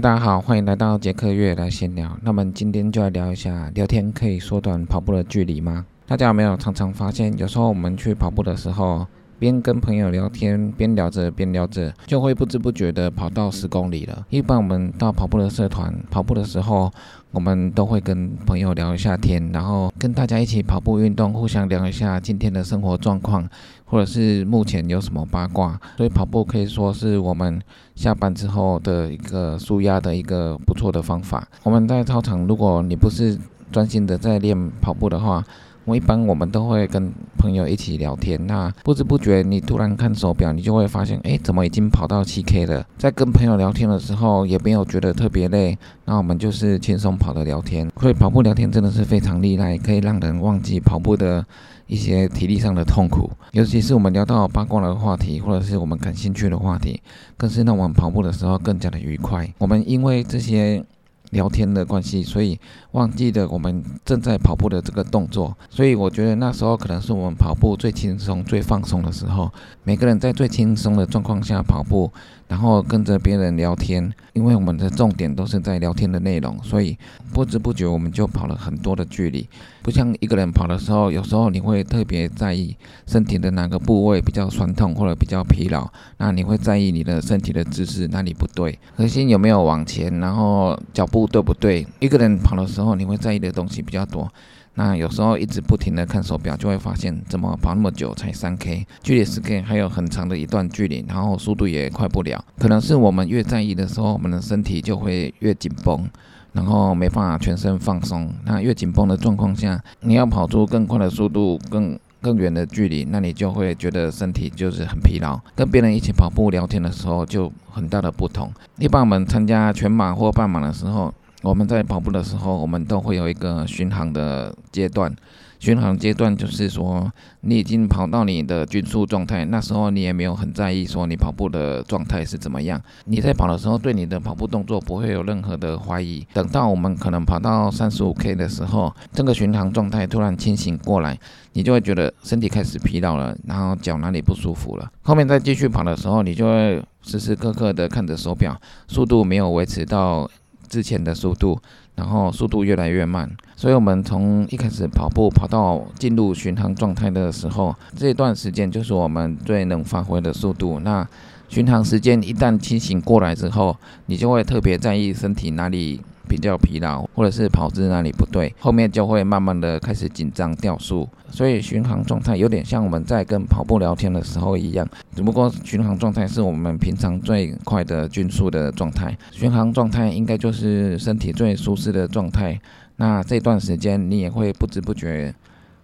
大家好，欢迎来到杰克月来闲聊。那么今天就来聊一下，聊天可以缩短跑步的距离吗？大家有没有常常发现，有时候我们去跑步的时候，边跟朋友聊天，边聊着边聊着，就会不知不觉的跑到十公里了。一般我们到跑步的社团跑步的时候，我们都会跟朋友聊一下天，然后跟大家一起跑步运动，互相聊一下今天的生活状况，或者是目前有什么八卦。所以跑步可以说是我们下班之后的一个舒压的一个不错的方法。我们在操场，如果你不是专心的在练跑步的话，我一般我们都会跟朋友一起聊天，那不知不觉你突然看手表，你就会发现，哎，怎么已经跑到七 K 了？在跟朋友聊天的时候，也没有觉得特别累，那我们就是轻松跑的聊天。所以跑步聊天真的是非常厉害，可以让人忘记跑步的一些体力上的痛苦。尤其是我们聊到八卦的话题，或者是我们感兴趣的话题，更是让我们跑步的时候更加的愉快。我们因为这些。聊天的关系，所以忘记了我们正在跑步的这个动作，所以我觉得那时候可能是我们跑步最轻松、最放松的时候。每个人在最轻松的状况下跑步。然后跟着别人聊天，因为我们的重点都是在聊天的内容，所以不知不觉我们就跑了很多的距离。不像一个人跑的时候，有时候你会特别在意身体的哪个部位比较酸痛或者比较疲劳，那你会在意你的身体的姿势哪里不对，核心有没有往前，然后脚步对不对。一个人跑的时候，你会在意的东西比较多。那有时候一直不停的看手表，就会发现怎么跑那么久才三 K，距离十 K 还有很长的一段距离，然后速度也快不了。可能是我们越在意的时候，我们的身体就会越紧绷，然后没办法全身放松。那越紧绷的状况下，你要跑出更快的速度、更更远的距离，那你就会觉得身体就是很疲劳。跟别人一起跑步聊天的时候，就很大的不同。一般我们参加全马或半马的时候。我们在跑步的时候，我们都会有一个巡航的阶段。巡航阶段就是说，你已经跑到你的均速状态，那时候你也没有很在意说你跑步的状态是怎么样。你在跑的时候，对你的跑步动作不会有任何的怀疑。等到我们可能跑到三十五 K 的时候，这个巡航状态突然清醒过来，你就会觉得身体开始疲劳了，然后脚哪里不舒服了。后面再继续跑的时候，你就会时时刻刻的看着手表，速度没有维持到。之前的速度，然后速度越来越慢，所以我们从一开始跑步跑到进入巡航状态的时候，这段时间就是我们最能发挥的速度。那巡航时间一旦清醒过来之后，你就会特别在意身体哪里。比较疲劳，或者是跑姿哪里不对，后面就会慢慢的开始紧张掉速，所以巡航状态有点像我们在跟跑步聊天的时候一样，只不过巡航状态是我们平常最快的均速的状态，巡航状态应该就是身体最舒适的状态。那这段时间你也会不知不觉，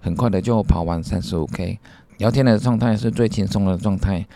很快的就跑完三十五 K，聊天的状态是最轻松的状态。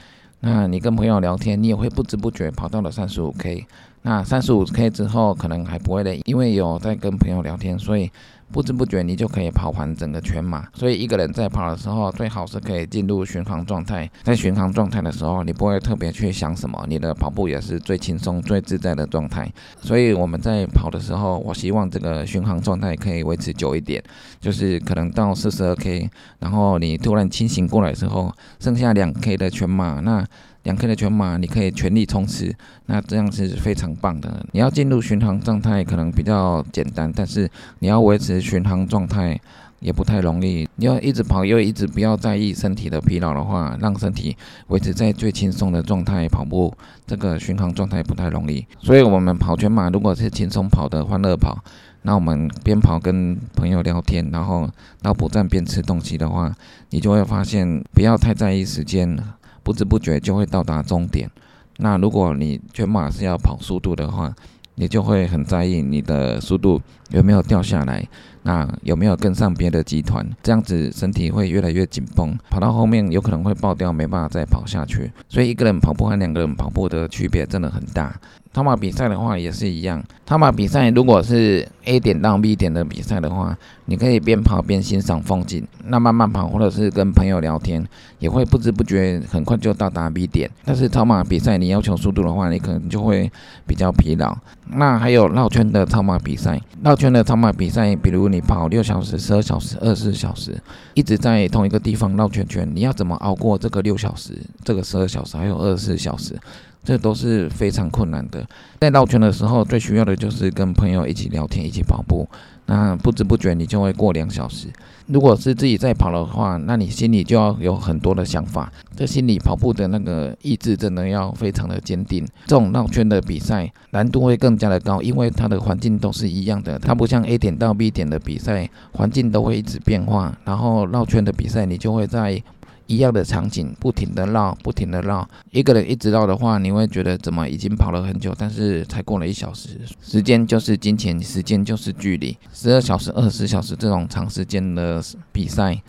那你跟朋友聊天，你也会不知不觉跑到了三十五 K。那三十五 K 之后可能还不会累，因为有在跟朋友聊天，所以不知不觉你就可以跑完整个全马。所以一个人在跑的时候，最好是可以进入巡航状态。在巡航状态的时候，你不会特别去想什么，你的跑步也是最轻松、最自在的状态。所以我们在跑的时候，我希望这个巡航状态可以维持久一点，就是可能到四十二 K，然后你突然清醒过来之后，剩下两 K 的全马，那。两 K 的全马，你可以全力冲刺，那这样是非常棒的。你要进入巡航状态可能比较简单，但是你要维持巡航状态也不太容易。你要一直跑，又一直不要在意身体的疲劳的话，让身体维持在最轻松的状态跑步，这个巡航状态不太容易。所以，我们跑全马如果是轻松跑的欢乐跑，那我们边跑跟朋友聊天，然后到补站边吃东西的话，你就会发现不要太在意时间。不知不觉就会到达终点。那如果你全马是要跑速度的话，你就会很在意你的速度有没有掉下来，那有没有跟上别的集团？这样子身体会越来越紧绷，跑到后面有可能会爆掉，没办法再跑下去。所以一个人跑步和两个人跑步的区别真的很大。超马比赛的话也是一样，超马比赛如果是 A 点到 B 点的比赛的话，你可以边跑边欣赏风景，那慢慢跑或者是跟朋友聊天，也会不知不觉很快就到达 B 点。但是超马比赛你要求速度的话，你可能就会比较疲劳。那还有绕圈的超马比赛，绕圈的超马比赛，比如你跑六小时、十二小时、二十四小时，一直在同一个地方绕圈圈，你要怎么熬过这个六小时、这个十二小时还有二十四小时？这都是非常困难的。在绕圈的时候，最需要的就是跟朋友一起聊天，一起跑步。那不知不觉你就会过两小时。如果是自己在跑的话，那你心里就要有很多的想法。这心里跑步的那个意志真的要非常的坚定。这种绕圈的比赛难度会更加的高，因为它的环境都是一样的，它不像 A 点到 B 点的比赛，环境都会一直变化。然后绕圈的比赛，你就会在。一样的场景，不停的绕，不停的绕。一个人一直绕的话，你会觉得怎么已经跑了很久，但是才过了一小时。时间就是金钱，时间就是距离。十二小时、二十小时这种长时间的比赛，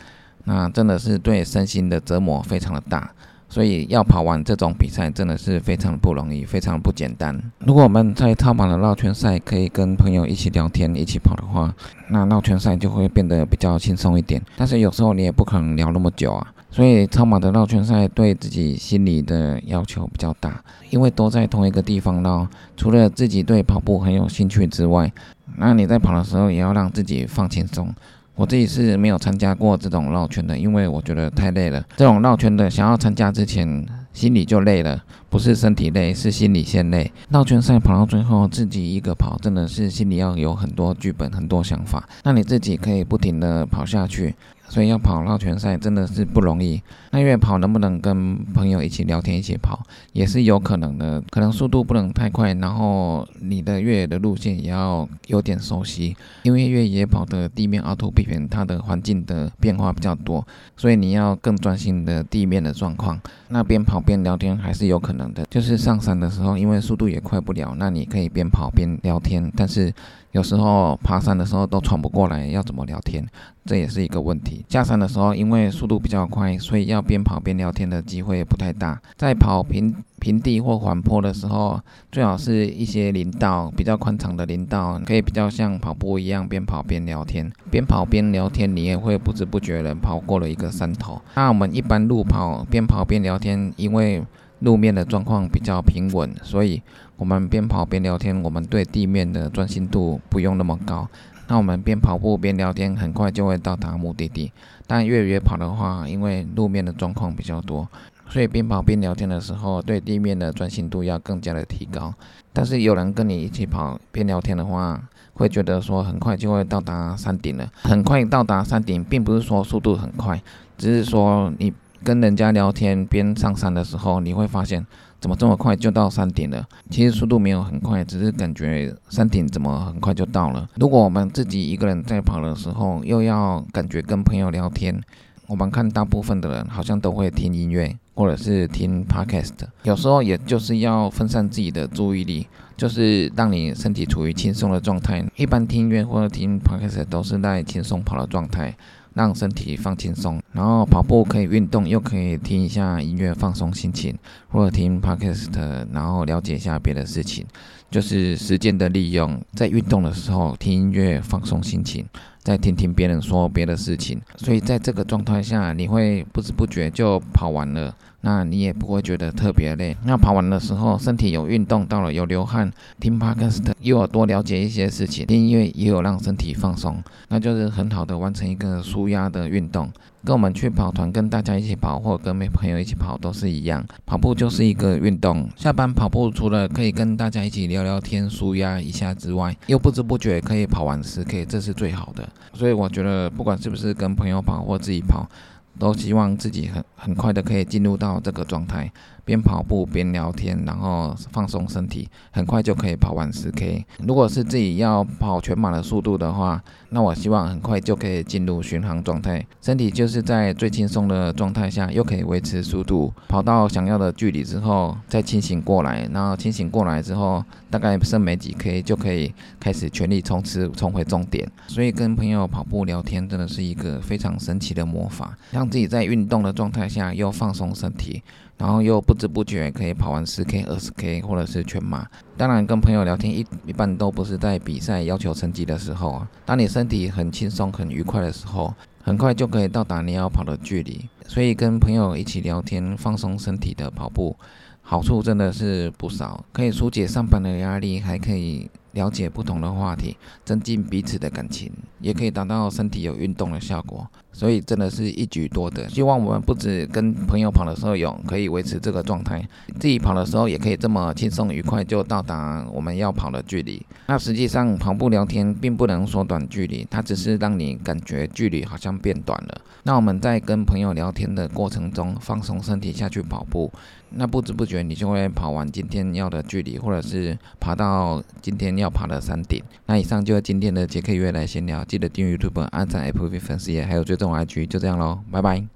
那真的是对身心的折磨非常的大。所以要跑完这种比赛，真的是非常不容易，非常不简单。如果我们在超马的绕圈赛可以跟朋友一起聊天、一起跑的话，那绕圈赛就会变得比较轻松一点。但是有时候你也不可能聊那么久啊。所以超马的绕圈赛对自己心理的要求比较大，因为都在同一个地方绕，除了自己对跑步很有兴趣之外，那你在跑的时候也要让自己放轻松。我自己是没有参加过这种绕圈的，因为我觉得太累了。这种绕圈的想要参加之前，心里就累了，不是身体累，是心理先累。绕圈赛跑到最后，自己一个跑，真的是心里要有很多剧本、很多想法，那你自己可以不停的跑下去。所以要跑绕圈赛真的是不容易。那越野跑能不能跟朋友一起聊天一起跑，也是有可能的。可能速度不能太快，然后你的越野的路线也要有点熟悉。因为越野跑的地面凹凸不平，它的环境的变化比较多，所以你要更专心的地面的状况。那边跑边聊天还是有可能的。就是上山的时候，因为速度也快不了，那你可以边跑边聊天。但是有时候爬山的时候都喘不过来，要怎么聊天？这也是一个问题。下山的时候，因为速度比较快，所以要边跑边聊天的机会不太大。在跑平平地或缓坡的时候，最好是一些林道比较宽敞的林道，可以比较像跑步一样边跑边聊天。边跑边聊天，你也会不知不觉的跑过了一个山头。那我们一般路跑边跑边聊天，因为路面的状况比较平稳，所以我们边跑边聊天，我们对地面的专心度不用那么高。那我们边跑步边聊天，很快就会到达目的地。但越野跑的话，因为路面的状况比较多，所以边跑边聊天的时候，对地面的专心度要更加的提高。但是有人跟你一起跑边聊天的话，会觉得说很快就会到达山顶了。很快到达山顶，并不是说速度很快，只是说你跟人家聊天边上山的时候，你会发现。怎么这么快就到山顶了？其实速度没有很快，只是感觉山顶怎么很快就到了。如果我们自己一个人在跑的时候，又要感觉跟朋友聊天，我们看大部分的人好像都会听音乐或者是听 podcast，有时候也就是要分散自己的注意力，就是让你身体处于轻松的状态。一般听音乐或者听 podcast 都是在轻松跑的状态。让身体放轻松，然后跑步可以运动，又可以听一下音乐放松心情，或者听 podcast，然后了解一下别的事情，就是时间的利用，在运动的时候听音乐放松心情，再听听别人说别的事情，所以在这个状态下，你会不知不觉就跑完了。那你也不会觉得特别累。那跑完的时候，身体有运动到了，有流汗，听 podcast 又有多了解一些事情，听音乐也有让身体放松，那就是很好的完成一个舒压的运动。跟我们去跑团，跟大家一起跑，或者跟朋友一起跑都是一样。跑步就是一个运动。下班跑步除了可以跟大家一起聊聊天、舒压一下之外，又不知不觉可以跑完十 K，这是最好的。所以我觉得，不管是不是跟朋友跑或自己跑。都希望自己很很快的可以进入到这个状态，边跑步边聊天，然后放松身体，很快就可以跑完十 K。如果是自己要跑全马的速度的话，那我希望很快就可以进入巡航状态，身体就是在最轻松的状态下，又可以维持速度，跑到想要的距离之后再清醒过来，然后清醒过来之后，大概剩没几 K 就可以开始全力冲刺，冲回终点。所以跟朋友跑步聊天真的是一个非常神奇的魔法，让自己在运动的状态下又放松身体。然后又不知不觉可以跑完十 K、二十 K 或者是全马。当然，跟朋友聊天一一般都不是在比赛要求成绩的时候啊。当你身体很轻松、很愉快的时候，很快就可以到达你要跑的距离。所以跟朋友一起聊天、放松身体的跑步，好处真的是不少，可以疏解上班的压力，还可以。了解不同的话题，增进彼此的感情，也可以达到身体有运动的效果。所以真的是一举多得。希望我们不止跟朋友跑的时候有可以维持这个状态，自己跑的时候也可以这么轻松愉快就到达我们要跑的距离。那实际上跑步聊天并不能缩短距离，它只是让你感觉距离好像变短了。那我们在跟朋友聊天的过程中放松身体下去跑步，那不知不觉你就会跑完今天要的距离，或者是爬到今天要爬的山顶。那以上就是今天的杰克约来闲聊，记得订阅 YouTube、按赞 Apple 粉丝页，还有追踪 IG，就这样喽，拜拜。